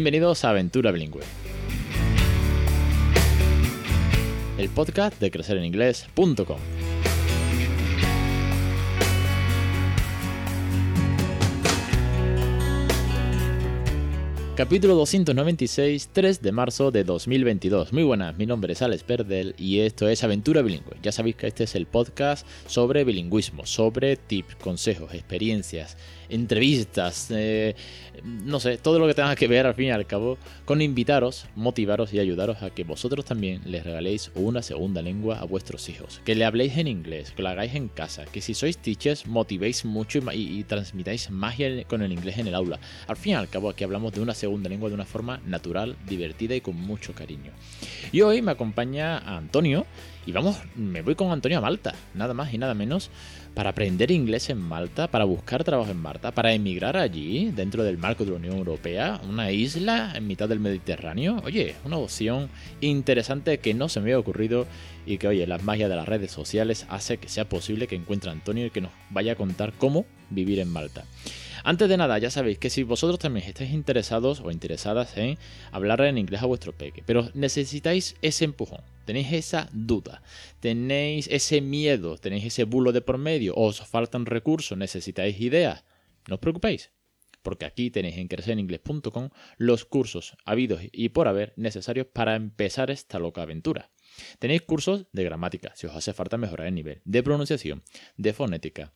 Bienvenidos a Aventura Bilingüe. El podcast de crecereninglés.com. Capítulo 296, 3 de marzo de 2022. Muy buenas, mi nombre es Alex Perdel y esto es Aventura Bilingüe. Ya sabéis que este es el podcast sobre bilingüismo, sobre tips, consejos, experiencias, entrevistas, eh, no sé, todo lo que tenga que ver al fin y al cabo con invitaros, motivaros y ayudaros a que vosotros también les regaléis una segunda lengua a vuestros hijos, que le habléis en inglés, que lo hagáis en casa, que si sois teachers motivéis mucho y, y transmitáis magia con el inglés en el aula. Al fin y al cabo aquí hablamos de una segunda lengua de una forma natural, divertida y con mucho cariño. Y hoy me acompaña Antonio y vamos, me voy con Antonio a Malta, nada más y nada menos para aprender inglés en Malta, para buscar trabajo en Malta, para emigrar allí, dentro del marco de la Unión Europea, una isla en mitad del Mediterráneo. Oye, una opción interesante que no se me había ocurrido y que, oye, las magias de las redes sociales hace que sea posible que encuentre a Antonio y que nos vaya a contar cómo vivir en Malta. Antes de nada, ya sabéis que si vosotros también estáis interesados o interesadas en hablar en inglés a vuestro peque, pero necesitáis ese empujón, tenéis esa duda, tenéis ese miedo, tenéis ese bulo de por medio, os faltan recursos, necesitáis ideas, no os preocupéis. Porque aquí tenéis en crecereningles.com los cursos habidos y por haber necesarios para empezar esta loca aventura. Tenéis cursos de gramática, si os hace falta mejorar el nivel, de pronunciación, de fonética,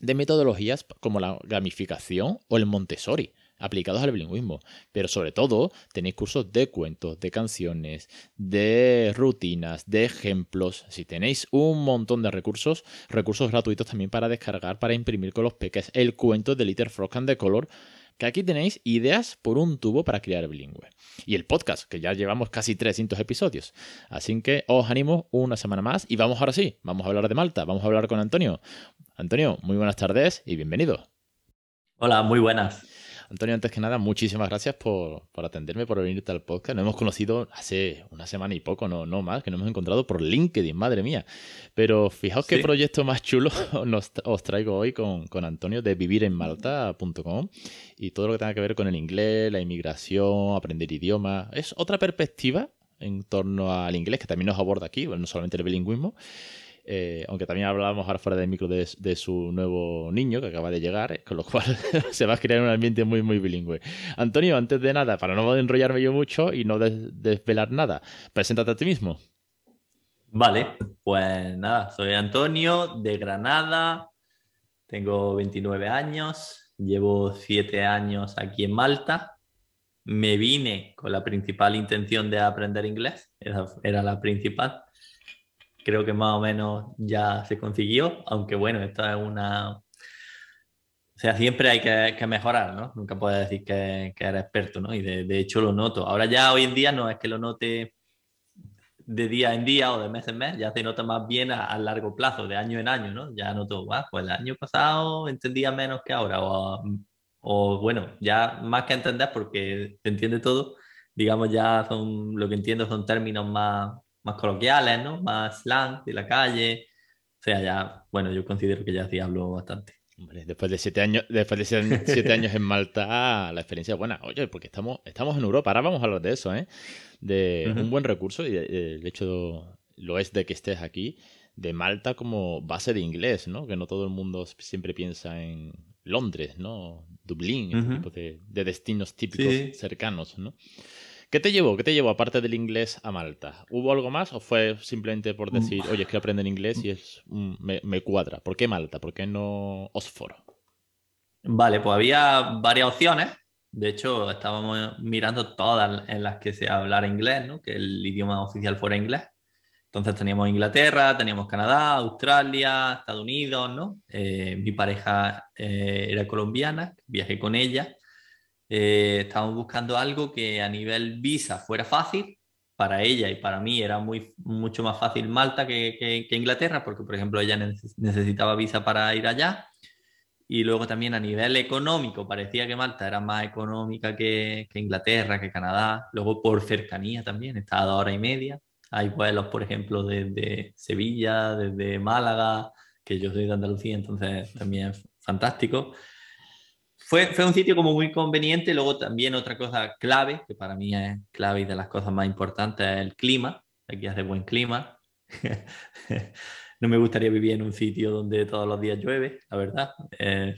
de metodologías como la gamificación o el Montessori aplicados al bilingüismo. Pero sobre todo tenéis cursos de cuentos, de canciones, de rutinas, de ejemplos. Si tenéis un montón de recursos, recursos gratuitos también para descargar, para imprimir con los peques, el cuento de Liter Frog and the Color que aquí tenéis ideas por un tubo para crear bilingüe. Y el podcast, que ya llevamos casi 300 episodios. Así que os animo una semana más y vamos ahora sí, vamos a hablar de Malta, vamos a hablar con Antonio. Antonio, muy buenas tardes y bienvenido. Hola, muy buenas. Antonio, antes que nada, muchísimas gracias por, atenderme, por venirte al podcast. Nos hemos conocido hace una semana y poco, no, no más, que nos hemos encontrado por LinkedIn, madre mía. Pero fijaos qué proyecto más chulo os traigo hoy con, con Antonio de vivirenmalta.com y todo lo que tenga que ver con el inglés, la inmigración, aprender idiomas. Es otra perspectiva en torno al inglés que también nos aborda aquí, no solamente el bilingüismo. Eh, aunque también hablábamos ahora fuera del micro de, su nuevo niño que acaba de llegar, eh, con lo cual se va a crear un ambiente muy, muy bilingüe. Antonio, antes de nada, para no enrollarme yo mucho y no desvelar nada, preséntate a ti mismo. Vale, pues nada, soy Antonio de Granada, tengo 29 años, llevo 7 años aquí en Malta. Me vine con la principal intención de aprender inglés, era la principal creo que más o menos ya se consiguió, aunque bueno, esta es una... O sea, siempre hay que, mejorar, ¿no? Nunca puedes decir que, que eres experto, ¿no? Y de, hecho lo noto. Ahora ya hoy en día no es que lo note de día en día o de mes en mes, ya se nota más bien a, largo plazo, de año en año, ¿no? Ya noto, pues el año pasado entendía menos que ahora, o, o bueno, ya más que entender porque se entiende todo, digamos ya son, lo que entiendo son términos más, más coloquiales, ¿no? Más slang de la calle. O sea, ya, bueno, yo considero que ya sí hablo bastante. Hombre, después de siete años, después de siete años en Malta, la experiencia es buena. Oye, porque estamos, estamos en Europa, ahora vamos a hablar de eso, ¿eh? De un buen recurso, y de, hecho lo es de que estés aquí, de Malta como base de inglés, ¿no? Que no todo el mundo siempre piensa en Londres, ¿no? Dublín, ese tipo de, destinos típicos cercanos, ¿no? ¿Qué te llevó? ¿Qué te llevó aparte del inglés a Malta? ¿Hubo algo más o fue simplemente por mm. decir, oye, es que aprender inglés y es me, cuadra? ¿Por qué Malta? ¿Por qué no Oxford? Vale, pues había varias opciones. De hecho, estábamos mirando todas en las que se hablara inglés, ¿no? que el idioma oficial fuera inglés. Entonces teníamos Inglaterra, teníamos Canadá, Australia, Estados Unidos, ¿no? Eh, mi pareja eh, era colombiana, viajé con ella eh, buscando algo que a nivel visa fuera fácil. Para ella y para mí era muy, mucho más fácil Malta que, Inglaterra, porque por ejemplo ella necesitaba visa para ir allá. Y luego también a nivel económico, parecía que Malta era más económica que, que Inglaterra, que Canadá. Luego por cercanía también, está a dos horas y media. Hay vuelos, por ejemplo, desde Sevilla, desde Málaga, que yo soy de Andalucía, entonces también es fantástico. Fue, fue un sitio como muy conveniente. Luego también otra cosa clave, que para mí es clave y de las cosas más importantes, es el clima. Aquí hace buen clima. no me gustaría vivir en un sitio donde todos los días llueve, la verdad. Eh,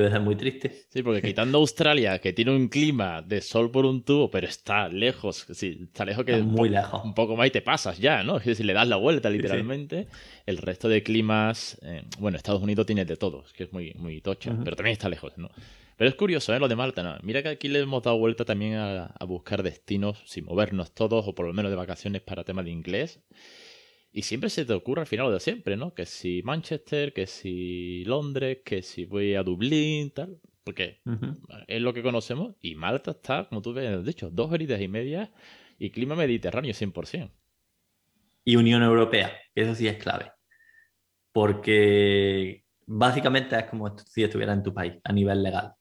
debe ser muy triste. Sí, porque quitando Australia, que tiene un clima de sol por un tubo, pero está lejos, sí, está lejos que muy lejos. un poco más y te pasas ya, ¿no? Es decir, le das la vuelta literalmente. El resto de climas, eh, bueno, Estados Unidos tiene de todo, que es muy, muy tocha, pero también está lejos, ¿no? Pero es curioso, ¿eh? Lo de Malta, ¿no? Mira que aquí le hemos dado vuelta también a, a buscar destinos, sin movernos todos, o por lo menos de vacaciones para temas de inglés. Y siempre se te ocurre al final lo de siempre, ¿no? Que si Manchester, que si Londres, que si voy a Dublín, tal. Porque es lo que conocemos. Y Malta está, como tú ves, de hecho, dos horitas y media y clima mediterráneo 100%. Y Unión Europea, eso sí es clave. Porque básicamente es como si estuviera en tu país, a nivel legal.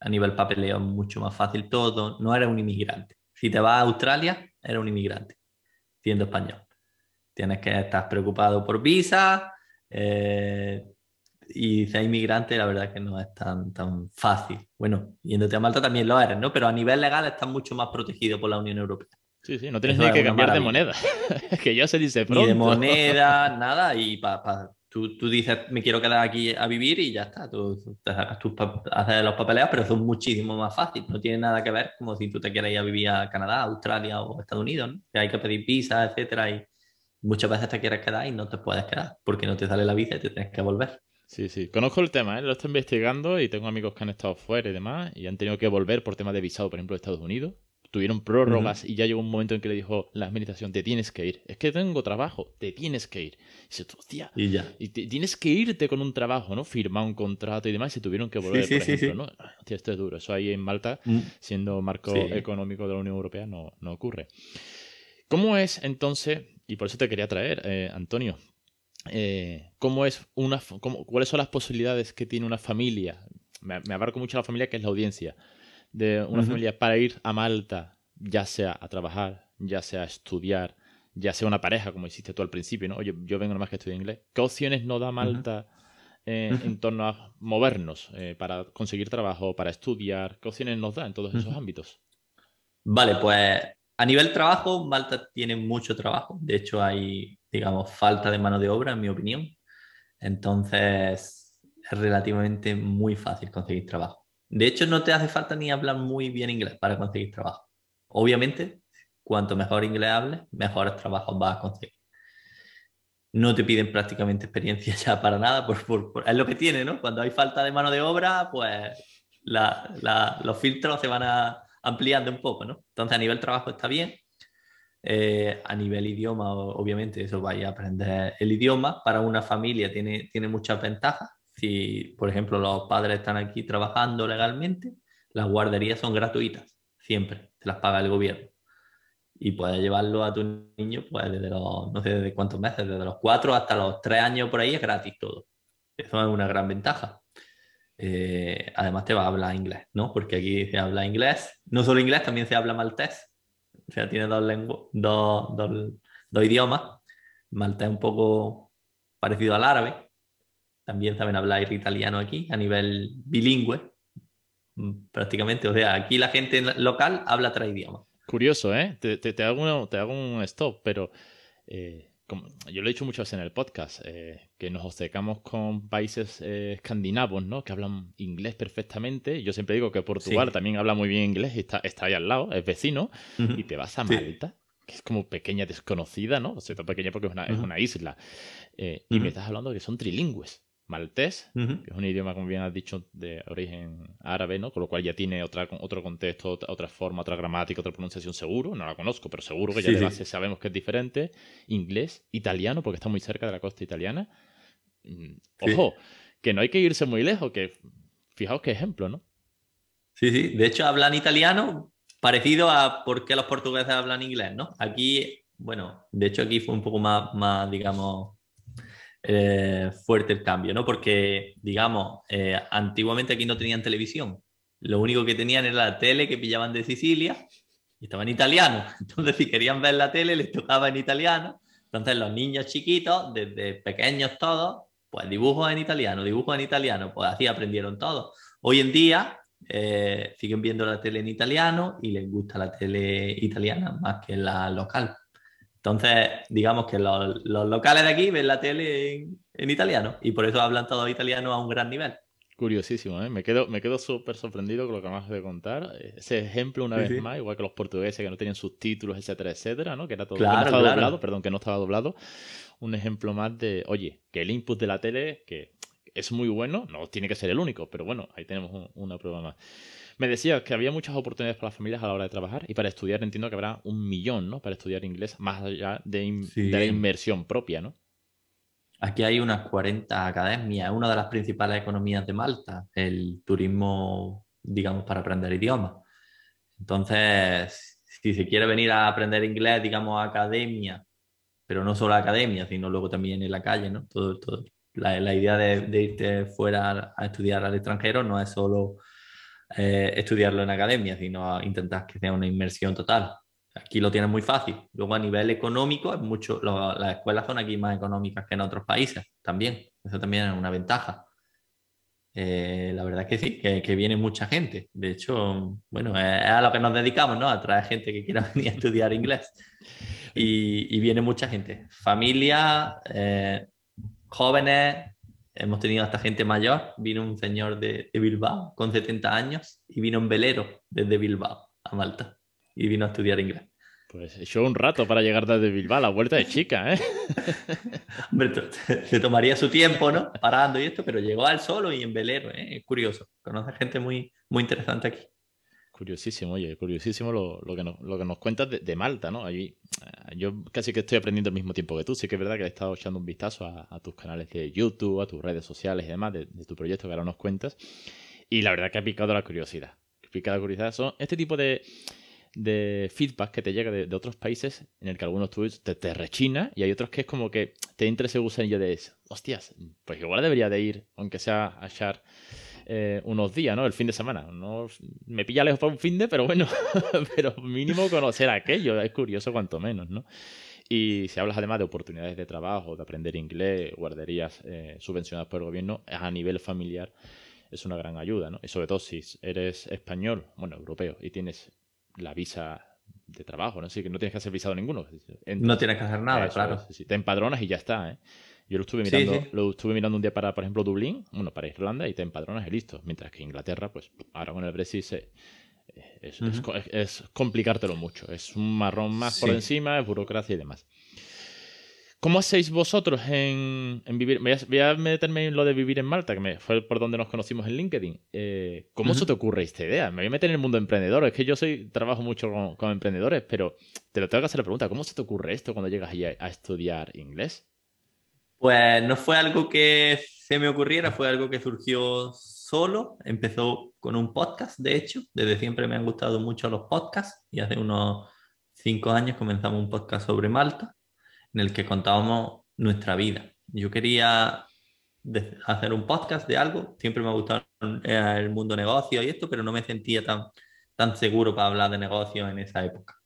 A nivel papeleo es mucho más fácil todo. No eres un inmigrante. Si te vas a Australia, eres un inmigrante, siendo español tienes que estar preocupado por visa eh, y ser inmigrante la verdad que no es tan, tan fácil. Bueno, yéndote a Malta también lo eres, ¿no? Pero a nivel legal estás mucho más protegido por la Unión Europea. Sí, sí, no tienes ni que cambiar de moneda. que ya se dice pronto. Ni de moneda, nada. Y pa, tú, tú, dices, me quiero quedar aquí a vivir y ya está. Tú, haces los papeleos, pero eso es muchísimo más fácil. No tiene nada que ver como si tú te quieres ir a vivir a Canadá, Australia o Estados Unidos, ¿no? Que hay que pedir visa, etcétera. Y, muchas veces te quieres quedar y no te puedes quedar porque no te sale la visa y te tienes que volver. Sí, sí. Conozco el tema, ¿eh? lo estoy investigando y tengo amigos que han estado fuera y demás y han tenido que volver por temas de visado, por ejemplo, de Estados Unidos. Tuvieron prórrogas y ya llegó un momento en que le dijo la administración, te tienes que ir. Es que tengo trabajo, te tienes que ir. Y dice, hostia, y ya. Y tienes que irte con un trabajo, ¿no? Firmar un contrato y demás y se tuvieron que volver, por ejemplo, ¿no? Hostia, esto es duro. Eso ahí en Malta, mm. siendo marco económico de la Unión Europea, no, no ocurre. ¿Cómo es entonces y por eso te quería traer, eh, Antonio. Eh, ¿cómo es una, ¿Cuáles son las posibilidades que tiene una familia? Me, abarco mucho la familia, que es la audiencia. De una familia para ir a Malta, ya sea a trabajar, ya sea a estudiar, ya sea una pareja, como hiciste tú al principio, ¿no? Oye, yo vengo nomás que estudiar inglés. ¿Qué opciones nos da Malta eh, en torno a movernos para conseguir trabajo, para estudiar? ¿Qué opciones nos da en todos esos ámbitos? Vale, pues a nivel trabajo, Malta tiene mucho trabajo. De hecho, hay, digamos, falta de mano de obra, en mi opinión. Entonces, es relativamente muy fácil conseguir trabajo. De hecho, no te hace falta ni hablar muy bien inglés para conseguir trabajo. Obviamente, cuanto mejor inglés hables, mejores trabajos vas a conseguir. No te piden prácticamente experiencia ya para nada, es lo que tiene, ¿no? Cuando hay falta de mano de obra, pues los filtros se van a, ampliando un poco, ¿no? Entonces a nivel trabajo está bien. Eh, a nivel idioma, obviamente, eso vaya a aprender el idioma. Para una familia tiene, tiene muchas ventajas. Si, por ejemplo, los padres están aquí trabajando legalmente, las guarderías son gratuitas, siempre, te las paga el gobierno. Y puedes llevarlo a tu niño, pues desde los, no sé desde cuántos meses, desde los cuatro hasta los tres años por ahí es gratis todo. Eso es una gran ventaja. Eh, además te va a hablar inglés, ¿no? Porque aquí se habla inglés, no solo inglés, también se habla maltés, o sea, tiene dos, lenguas, dos, dos, idiomas. Maltés un poco parecido al árabe, también saben hablar italiano aquí a nivel bilingüe, mm, prácticamente, o sea, aquí la gente local habla tres idiomas. Curioso, ¿eh? Te, te, hago, te hago un stop, pero... Eh, yo lo he dicho muchas veces en el podcast, eh, que nos obcecamos con países eh, escandinavos, ¿no? Que hablan inglés perfectamente. Yo siempre digo que Portugal también habla muy bien inglés y está, está ahí al lado, es vecino. Y te vas a Malta, que es como pequeña desconocida, ¿no? O sea, pequeña porque es una, es una isla. Eh, y me estás hablando de que son trilingües maltés, que es un idioma, como bien has dicho, de origen árabe, ¿no? Con lo cual ya tiene otra, otro contexto, otra forma, otra gramática, otra pronunciación seguro. No la conozco, pero seguro que ya de base sabemos que es diferente. Inglés, italiano, porque está muy cerca de la costa italiana. Mm, ojo, que no hay que irse muy lejos, que fijaos qué ejemplo, ¿no? Sí, sí. De hecho, hablan italiano parecido a por qué los portugueses hablan inglés, ¿no? Aquí, bueno, de hecho aquí fue un poco más, más digamos, eh, fuerte el cambio, ¿no? Porque, digamos, eh, antiguamente aquí no tenían televisión. Lo único que tenían era la tele que pillaban de Sicilia y estaba en italiano. Entonces, si querían ver la tele, les tocaba en italiano. Entonces, los niños chiquitos, desde pequeños todos, pues dibujos en italiano, dibujos en italiano, pues así aprendieron todos. hoy en día eh, siguen viendo la tele en italiano y les gusta la tele italiana más que la local. Entonces, digamos que los, locales de aquí ven la tele en, italiano y por eso hablan todo italiano a un gran nivel. Curiosísimo, ¿eh? Me quedo, me quedo súper sorprendido con lo que acabas de contar. Ese ejemplo, una vez más, igual que los portugueses que no tenían subtítulos, etcétera, etcétera, ¿no? Que era todo claro, estaba doblado, perdón, que no estaba doblado. Un ejemplo más de, oye, que el input de la tele, que es muy bueno, no tiene que ser el único, pero bueno, ahí tenemos una prueba más. Me decías que había muchas oportunidades para las familias a la hora de trabajar y para estudiar entiendo que habrá un millón, ¿no? Para estudiar inglés, más allá de, la inversión propia, ¿no? Aquí hay unas 40 academias, una de las principales economías de Malta, el turismo, digamos, para aprender idiomas. Entonces, si se quiere venir a aprender inglés, digamos, a academia, pero no solo a academia, sino luego también en la calle, ¿no? Todo, todo, la, idea de, irte fuera a estudiar al extranjero no es solo eh, estudiarlo en academia, sino intentar que sea una inmersión total. Aquí lo tienes muy fácil. Luego a nivel económico, es mucho, las escuelas son aquí más económicas que en otros países también. Eso también es una ventaja. Eh, la verdad es que sí, que, viene mucha gente. De hecho, bueno, es, a lo que nos dedicamos, ¿no? A traer gente que quiera venir a estudiar inglés. Y, viene mucha gente. Familia, eh, jóvenes, hemos tenido hasta gente mayor. Vino un señor de, Bilbao con 70 años y vino en velero desde Bilbao a Malta y vino a estudiar inglés. Pues echó un rato para llegar desde Bilbao, la vuelta de chica, ¿eh? Hombre, se tomaría su tiempo, ¿no? Parando y esto, pero llegó al solo y en velero, ¿eh? Es curioso. Conoce gente muy, muy interesante aquí. Curiosísimo, oye, curiosísimo lo, que, nos, lo que nos cuentas de, Malta, ¿no? Allí, eh, yo casi que estoy aprendiendo al mismo tiempo que tú. Sí que es verdad que he estado echando un vistazo a, tus canales de YouTube, a tus redes sociales y demás, de, tu proyecto que ahora nos cuentas. Y la verdad que ha picado la curiosidad. Picado la curiosidad. Son este tipo de, feedback que te llega de, otros países en el que algunos tú te, te rechina y hay otros que es como que te entra ese gusanillo de, hostias, pues igual debería de ir, aunque sea a echar eh, unos días, ¿no? El fin de semana. No, me pilla lejos para un fin de, pero bueno, pero mínimo conocer aquello, es curioso cuanto menos, ¿no? Y si hablas además de oportunidades de trabajo, de aprender inglés, guarderías eh, subvencionadas por el gobierno, a nivel familiar es una gran ayuda, ¿no? Y sobre todo si eres español, bueno, europeo, y tienes la visa de trabajo, ¿no? Así que no tienes que hacer visado ninguno. no tienes que hacer nada, claro. te empadronas y ya está, ¿eh? Yo lo estuve mirando, lo estuve mirando un día para, por ejemplo, Dublín, bueno, para Irlanda, y te empadronas y listo. Mientras que Inglaterra, pues ahora con el Brexit es, complicártelo mucho. Es un marrón más por encima, es burocracia y demás. ¿Cómo hacéis vosotros en, vivir? Voy a, meterme en lo de vivir en Malta, que me, fue por donde nos conocimos en LinkedIn. Eh, ¿Cómo se te ocurre esta idea? Me voy a meter en el mundo emprendedor. Es que yo soy trabajo mucho con, emprendedores, pero te lo tengo que hacer la pregunta. ¿Cómo se te ocurre esto cuando llegas allí a estudiar inglés? Pues no fue algo que se me ocurriera, fue algo que surgió solo. Empezó con un podcast, de hecho. Desde siempre me han gustado mucho los podcasts y hace unos cinco años comenzamos un podcast sobre Malta en el que contábamos nuestra vida. Yo quería hacer un podcast de algo, siempre me ha gustado el mundo negocio y esto, pero no me sentía tan, tan seguro para hablar de negocios en esa época.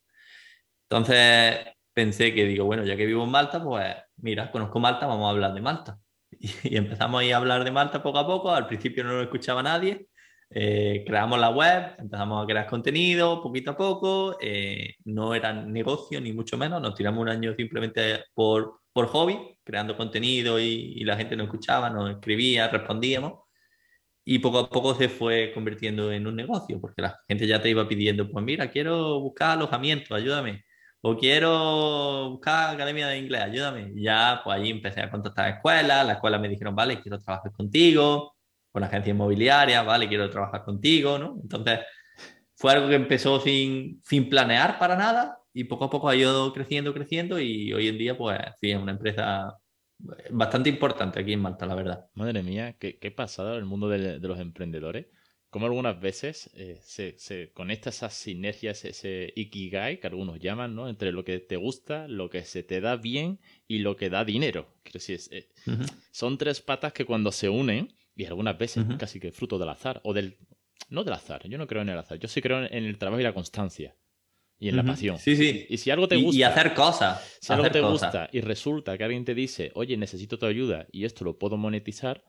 Entonces pensé que digo, bueno, ya que vivo en Malta, pues mira, conozco Malta, vamos a hablar de Malta. Y, empezamos a hablar de Malta poco a poco, al principio no lo escuchaba nadie, eh, creamos la web, empezamos a crear contenido poquito a poco, eh, no era negocio ni mucho menos, nos tiramos un año simplemente por, por hobby, creando contenido y, y la gente nos escuchaba, nos escribía, respondíamos. Y poco a poco se fue convirtiendo en un negocio, porque la gente ya te iba pidiendo, pues mira, quiero buscar alojamiento, ayúdame o quiero buscar academia de inglés, ayúdame. Y ya, pues ahí empecé a contactar a escuelas, las escuelas me dijeron, vale, quiero trabajar contigo, con agencia inmobiliaria, vale, quiero trabajar contigo, ¿no? Entonces, fue algo que empezó sin, sin planear para nada y poco a poco ha ido creciendo, creciendo y hoy en día, pues, sí, es una empresa bastante importante aquí en Malta, la verdad. Madre mía, qué, qué pasada el mundo de, de los emprendedores como algunas veces eh, se, se, conecta esas sinergias, ese ikigai que algunos llaman, ¿no? Entre lo que te gusta, lo que se te da bien y lo que da dinero. Quiero decir, eh, son tres patas que cuando se unen, y algunas veces casi que fruto del azar, o del... No del azar, yo no creo en el azar, yo sí creo en el trabajo y la constancia. Y en la pasión. Sí, sí. Y si algo te gusta. Y, hacer cosas. Si algo te gusta y resulta que alguien te dice, oye, necesito tu ayuda y esto lo puedo monetizar,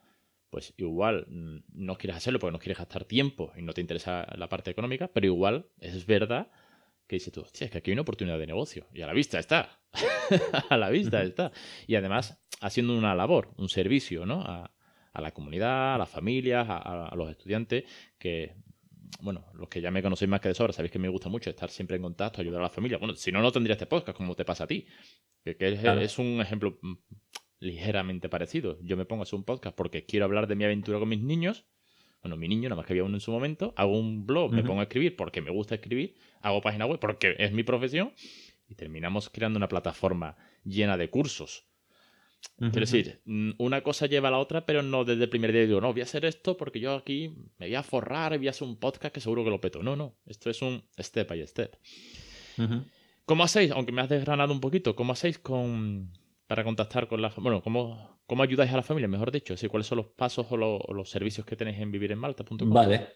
pues igual mm, no quieres hacerlo porque no quieres gastar tiempo y no te interesa la parte económica, pero igual es verdad que dices tú, hostia, es que aquí hay una oportunidad de negocio y a la vista está, a la vista está. Y además haciendo una labor, un servicio, ¿no? A, la comunidad, a las familias, a, los estudiantes, que, bueno, los que ya me conocéis más que de sobra, sabéis que me gusta mucho estar siempre en contacto, ayudar a la familia. Bueno, si no, no tendría este podcast, como te pasa a ti. Que, es, un ejemplo mm, ligeramente parecido. Yo me pongo a hacer un podcast porque quiero hablar de mi aventura con mis niños. Bueno, mi niño, nada más que había uno en su momento. Hago un blog, me pongo a escribir porque me gusta escribir. Hago página web porque es mi profesión. Y terminamos creando una plataforma llena de cursos. Quiero decir, mm, una cosa lleva a la otra, pero no desde el primer día digo, no, voy a hacer esto porque yo aquí me voy a forrar y voy a hacer un podcast que seguro que lo peto. No, no, esto es un step by step. ¿Cómo hacéis? Aunque me has desgranado un poquito, ¿cómo hacéis con, para contactar con la Bueno, ¿cómo, ¿cómo ayudáis a la familia, mejor dicho? ¿Cuáles son los pasos o, los servicios que tenéis en vivirenmalta.com? Vale.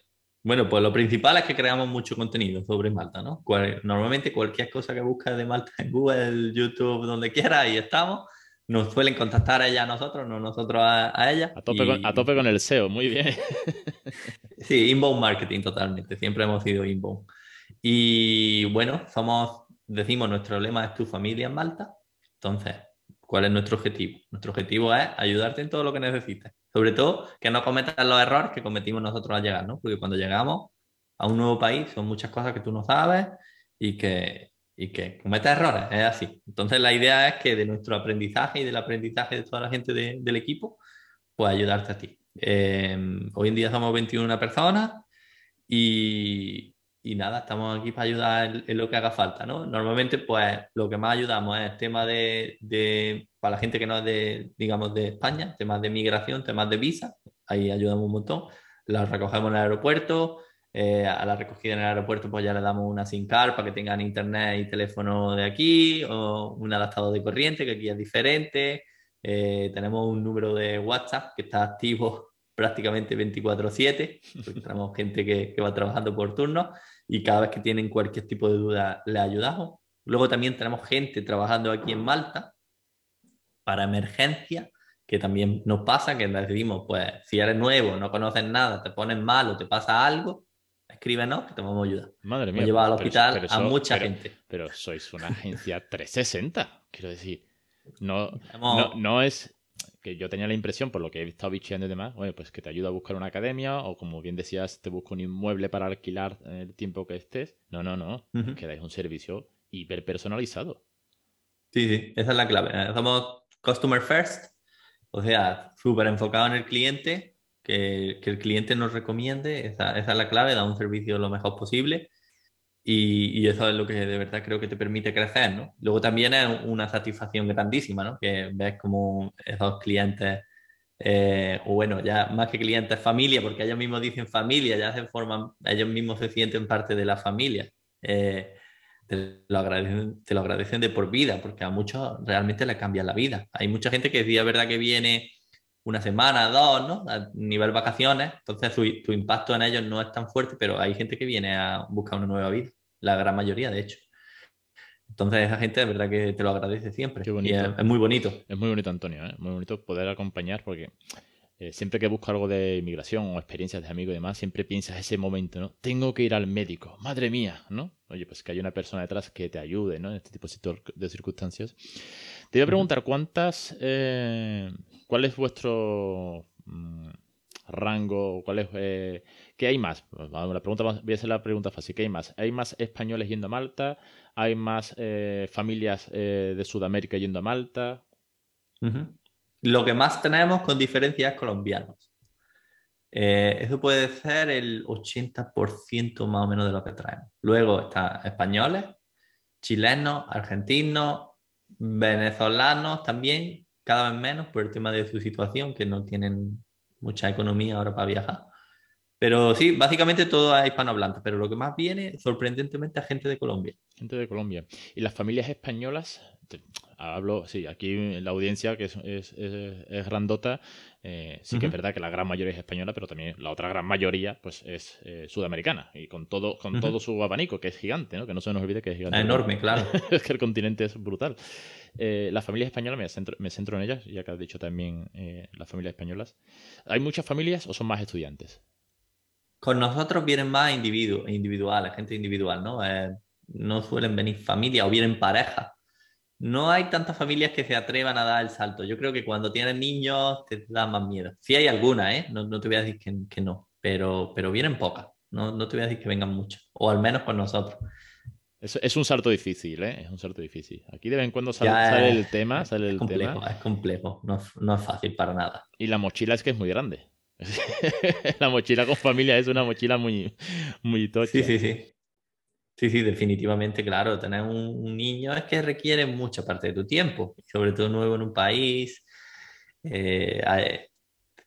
Bueno, pues lo principal es que creamos mucho contenido sobre Malta, ¿no? normalmente cualquier cosa que buscas de Malta en Google, YouTube, donde quiera, ahí estamos. Nos suelen contactar a ella a nosotros, no nosotros a, ella. A tope, con, a tope con el SEO, muy bien. sí, inbound marketing totalmente, siempre hemos sido inbound. Y bueno, somos, decimos, nuestro lema es tu familia en Malta. Entonces, ¿Cuál es nuestro objetivo? Nuestro objetivo es ayudarte en todo lo que necesites. Sobre todo, que no cometas los errores que cometimos nosotros al llegar, ¿no? Porque cuando llegamos a un nuevo país son muchas cosas que tú no sabes y que, y que cometes errores, es así. Entonces, la idea es que de nuestro aprendizaje y del aprendizaje de toda la gente del equipo, pues ayudarte a ti. Eh, hoy en día somos 21 personas y, y nada, estamos aquí para ayudar en, lo que haga falta, ¿no? Normalmente, pues lo que más ayudamos es tema de, de, para la gente que no es de, digamos, de España, temas de migración, temas de visa, ahí ayudamos un montón. La recogemos en el aeropuerto, eh, a la recogida en el aeropuerto, pues ya le damos una SIM card para que tengan internet y teléfono de aquí, o un adaptador de corriente, que aquí es diferente. Eh, tenemos un número de WhatsApp que está activo prácticamente 24/7, porque tenemos gente que, que, va trabajando por turno y cada vez que tienen cualquier tipo de duda le ayudamos. Luego también tenemos gente trabajando aquí en Malta para emergencia, que también nos pasa, que decidimos, pues si eres nuevo, no conoces nada, te pones mal o te pasa algo, escríbenos que te vamos a ayudar. Madre mía. lleva al hospital a mucha gente. Pero sois una agencia 360, quiero decir. No, no, no, es que yo tenía la impresión, por lo que he estado bicheando y demás, pues que te ayuda a buscar una academia o como bien decías, te busco un inmueble para alquilar el tiempo que estés. No, no, no, que dais un servicio hiper personalizado. Sí, sí, esa es la clave. Eh, somos customer first, o sea, súper enfocado en el cliente, que, que, el cliente nos recomiende, esa, esa es la clave, da un servicio lo mejor posible y, eso es lo que de verdad creo que te permite crecer, ¿no? Luego también es una satisfacción grandísima, ¿no? Que ves como esos clientes, eh, o bueno, ya más que clientes, familia, porque ellos mismos dicen familia, ya se forman, ellos mismos se sienten parte de la familia. Eh, te, lo agradecen, te lo agradecen de por vida, porque a muchos realmente le cambia la vida. Hay mucha gente que decía, verdad, que viene una semana, dos, ¿no? A nivel vacaciones, entonces tu, tu impacto en ellos no es tan fuerte, pero hay gente que viene a buscar una nueva vida la gran mayoría, de hecho. Entonces, esa gente de verdad que te lo agradece siempre. Qué bonito. es, muy bonito. Es muy bonito, Antonio, ¿eh? muy bonito poder acompañar porque eh, siempre que busco algo de inmigración o experiencias de amigos y demás, siempre piensas ese momento, ¿no? Tengo que ir al médico, madre mía, ¿no? Oye, pues que hay una persona detrás que te ayude, ¿no? En este tipo de circunstancias. Te iba a preguntar, ¿cuántas, eh, cuál es vuestro mm, rango, cuál es, eh, ¿qué hay más? La pregunta, voy a hacer la pregunta fácil, ¿qué hay más? ¿Hay más españoles yendo a Malta? ¿Hay más eh, familias eh, de Sudamérica yendo a Malta? Lo que más tenemos con diferencia es colombianos. eso puede ser el 80% más o menos de lo que traemos. Luego están españoles, chilenos, argentinos, venezolanos también, cada vez menos por el tema de su situación, que no tienen mucha economía ahora para viajar. Pero sí, básicamente todo es hispanohablante, pero lo que más viene, sorprendentemente, es gente de Colombia. Gente de Colombia. ¿Y las familias españolas, hablo, sí, aquí la audiencia que es, es, es, grandota, eh, sí que es verdad que la gran mayoría es española, pero también la otra gran mayoría pues es eh, sudamericana y con todo con todo su abanico, que es gigante, ¿no? Que no se nos olvide que es gigante. enorme, claro. es que el continente es brutal. Eh, las familias españolas, me centro, me centro en ellas, ya que has dicho también las familias españolas. ¿Hay muchas familias o son más estudiantes? Con nosotros vienen más individuos, individuales, gente individual, ¿no? no suelen venir familias o vienen parejas no hay tantas familias que se atrevan a dar el salto. Yo creo que cuando tienes niños te da más miedo. Sí hay algunas, ¿eh? No, te voy a decir que, no, pero, pero vienen pocas. No, te voy a decir que vengan muchas, o al menos con nosotros. Es, un salto difícil, ¿eh? Es un salto difícil. Aquí de vez en cuando sale, el tema, sale el complejo, Es complejo, no, no es fácil para nada. Y la mochila es que es muy grande. la mochila con familia es una mochila muy, muy tocha. Sí, sí, sí. Sí, sí, definitivamente, claro. Tener un, niño es que requiere mucha parte de tu tiempo, sobre todo nuevo en un país. Eh,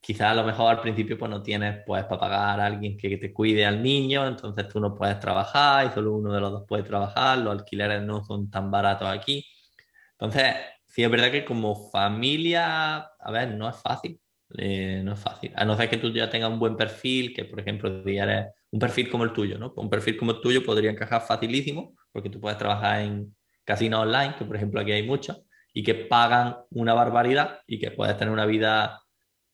quizás a lo mejor al principio pues no tienes pues para pagar a alguien que, te cuide al niño, entonces tú no puedes trabajar y solo uno de los dos puede trabajar, los alquileres no son tan baratos aquí. Entonces, sí es verdad que como familia, a ver, no es fácil, eh, no es fácil. A no ser que tú ya tengas un buen perfil, que por ejemplo, si eres un perfil como el tuyo, ¿no? Un perfil como el tuyo podría encajar facilísimo, porque tú puedes trabajar en casinos online, que por ejemplo aquí hay muchos, y que pagan una barbaridad y que puedes tener una vida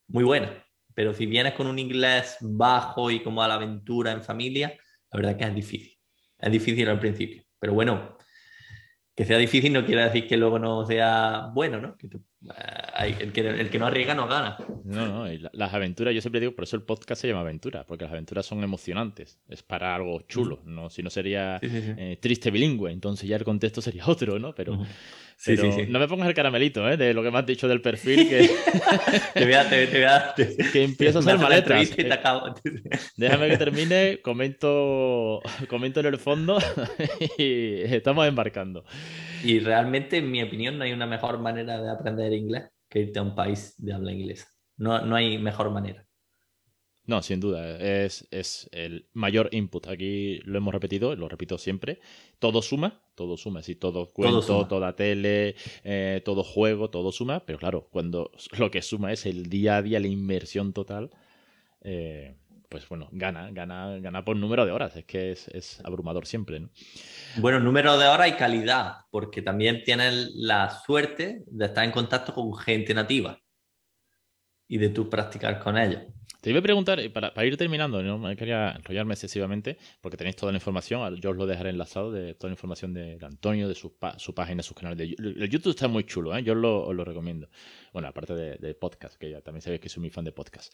muy buena. Pero si vienes con un inglés bajo y como a la aventura en familia, la verdad es que es difícil. Es difícil al principio. Pero bueno, que sea difícil no quiere decir que luego no sea bueno, ¿no? El, que, el que no arriesga no gana. No, no, las aventuras, yo siempre digo, por eso el podcast se llama aventura, porque las aventuras son emocionantes, es para algo chulo, ¿no? Si no sería eh, triste bilingüe, entonces ya el contexto sería otro, ¿no? Pero, no me pongas el caramelito, ¿eh? De lo que me has dicho del perfil, que... te voy a, te, que empiezo a hacer maletas. Déjame que termine, comento, comento en el fondo y estamos embarcando. Y realmente, en mi opinión, no hay una mejor manera de aprender inglés que irte a un país de habla inglesa. No, no hay mejor manera. No, sin duda, es, es, el mayor input. Aquí lo hemos repetido, lo repito siempre. Todo suma, todo suma. Si todo cuento, toda tele, eh, todo juego, todo suma. Pero claro, cuando lo que suma es el día a día, la inmersión total, eh, pues bueno, gana, gana, gana por número de horas. Es que es, abrumador siempre, ¿no? Bueno, número de horas y calidad, porque también tienes la suerte de estar en contacto con gente nativa y de tú practicar con ellos. Te iba a preguntar, eh, para, ir terminando, no me quería enrollarme excesivamente, porque tenéis toda la información, yo os lo dejaré enlazado, de toda la información de, Antonio, de su, su, página, sus canales de El YouTube está muy chulo, ¿eh? yo os lo, lo, recomiendo. Bueno, aparte de, podcast, que ya también sabéis que soy muy fan de podcast.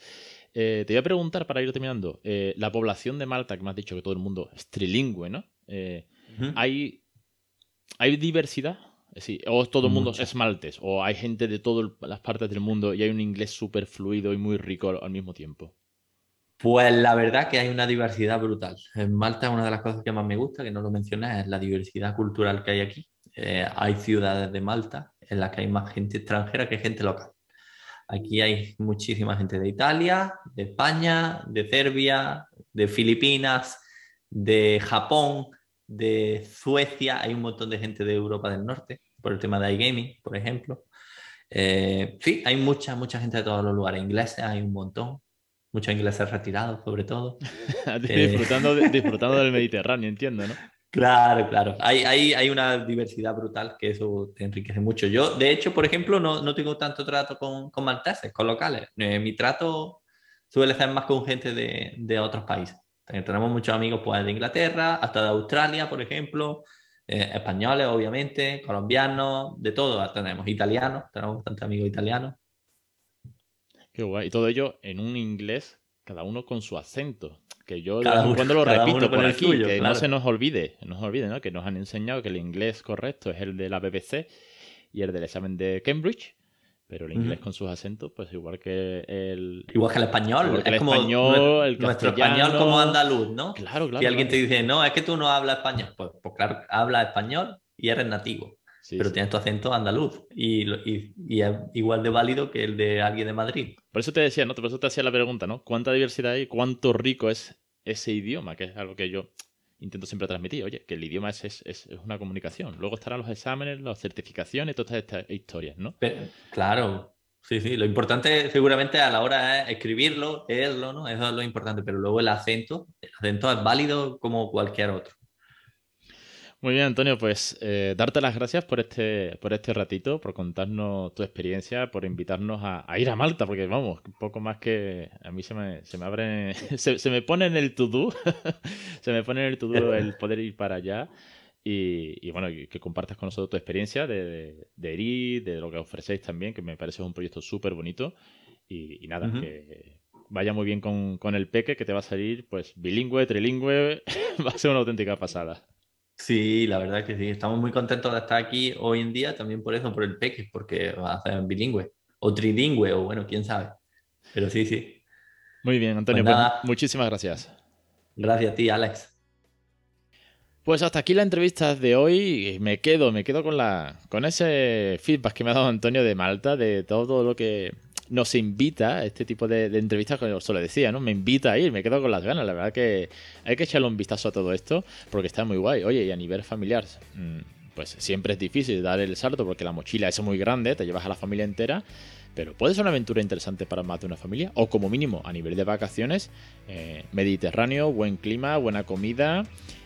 Eh, te iba a preguntar, para ir terminando, eh, la población de Malta, que me has dicho que todo el mundo es trilingüe, ¿no? ¿hay, ¿Hay diversidad? Sí, o todo el mundo es maltes, o hay gente de todas las partes del mundo y hay un inglés súper fluido y muy rico al mismo tiempo. Pues la verdad que hay una diversidad brutal. En Malta una de las cosas que más me gusta, que no lo mencioné, es la diversidad cultural que hay aquí. Eh, hay ciudades de Malta en las que hay más gente extranjera que gente local. Aquí hay muchísima gente de Italia, de España, de Serbia, de Filipinas, de Japón, de Suecia, hay un montón de gente de Europa del Norte, por el tema de iGaming, por ejemplo. Eh, sí, hay mucha, mucha gente de todos los lugares. Ingleses hay un montón, muchos ingleses retirados, sobre todo. disfrutando, disfrutando del Mediterráneo, entiendo, ¿no? Claro, claro. Hay, hay, hay, una diversidad brutal que eso te enriquece mucho. Yo, de hecho, por ejemplo, no, no tengo tanto trato con, con malteses, con locales. Eh, mi trato suele ser más con gente de, de otros países. Eh, tenemos muchos amigos pues, de Inglaterra, hasta de Australia, por ejemplo, eh, españoles, obviamente, colombianos, de todo tenemos, italianos, tenemos bastantes amigos italianos. Qué guay. Y todo ello en un inglés, cada uno con su acento. Que yo cuando lo repito por aquí, que no se nos olvide, no se olvide, ¿no? Que nos han enseñado que el inglés correcto es el de la BBC y el del examen de Cambridge pero el inglés con sus acentos, pues igual que el. Igual que el español. es como español, el nuestro español como andaluz, ¿no? Claro, claro. Si alguien te dice, no, es que tú no hablas español, pues, pues claro, habla español y eres nativo. pero tienes tu acento andaluz y, y, es igual de válido que el de alguien de Madrid. Por eso te decía, ¿no? Por eso te hacía la pregunta, ¿no? ¿Cuánta diversidad hay? ¿Cuánto rico es ese idioma? Que es algo que yo intento siempre transmitir, oye, que el idioma es, es, una comunicación. Luego estarán los exámenes, las certificaciones, todas estas historias, ¿no? claro, sí, sí. Lo importante seguramente a la hora es escribirlo, leerlo, ¿no? Eso es lo importante, pero luego el acento, el acento es válido como cualquier otro. Muy bien, Antonio, pues eh, darte las gracias por este, por este ratito, por contarnos tu experiencia, por invitarnos a, ir a Malta, porque vamos, un poco más que a mí se me, se me abre, se, me pone en el to-do, se me pone en el to-do el poder ir para allá. Y, bueno, que compartas con nosotros tu experiencia de, de, ir, de lo que ofrecéis también, que me parece un proyecto súper bonito y, nada, que vaya muy bien con, con el peque, que te va a salir pues bilingüe, trilingüe, va a ser una auténtica pasada. Sí, la verdad que sí. Estamos muy contentos de estar aquí hoy en día, también por eso, por el peque, porque va a ser bilingüe o trilingüe, o bueno, quién sabe. Pero sí, sí. Muy bien, Antonio, pues pues, muchísimas gracias. Gracias a ti, Alex. Pues hasta aquí la entrevista de hoy. Me quedo, me quedo con la con ese feedback que me ha dado Antonio de Malta, de todo lo que nos invita a este tipo de, entrevistas, como os lo decía, ¿no? Me invita a ir, me quedo con las ganas. La verdad que hay que echarle un vistazo a todo esto porque está muy guay. Oye, y a nivel familiar, mm, pues siempre es difícil dar el salto porque la mochila es muy grande, te llevas a la familia entera. Pero puede ser una aventura interesante para más de una familia, o como mínimo a nivel de vacaciones, eh, Mediterráneo, buen clima, buena comida,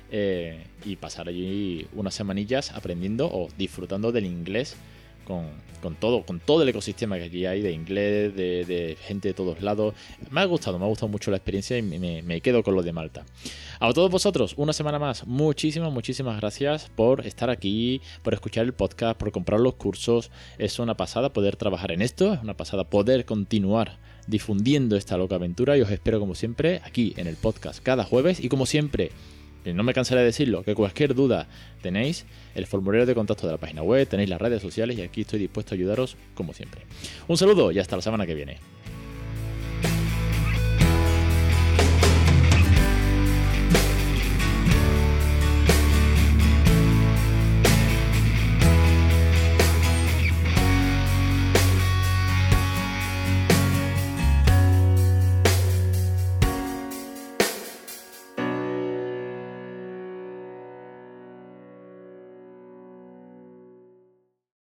eh, y pasar allí unas semanillas aprendiendo o disfrutando del inglés con, todo, con todo el ecosistema que aquí hay de inglés, de, gente de todos lados. Me ha gustado, me ha gustado mucho la experiencia y me, quedo con lo de Malta. A todos vosotros, una semana más, muchísimas, muchísimas gracias por estar aquí, por escuchar el podcast, por comprar los cursos. Es una pasada poder trabajar en esto, es una pasada poder continuar difundiendo esta loca aventura y os espero como siempre aquí en el podcast cada jueves y como siempre no me cansaré de decirlo, que cualquier duda tenéis el formulario de contacto de la página web, tenéis las redes sociales y aquí estoy dispuesto a ayudaros como siempre. Un saludo y hasta la semana que viene.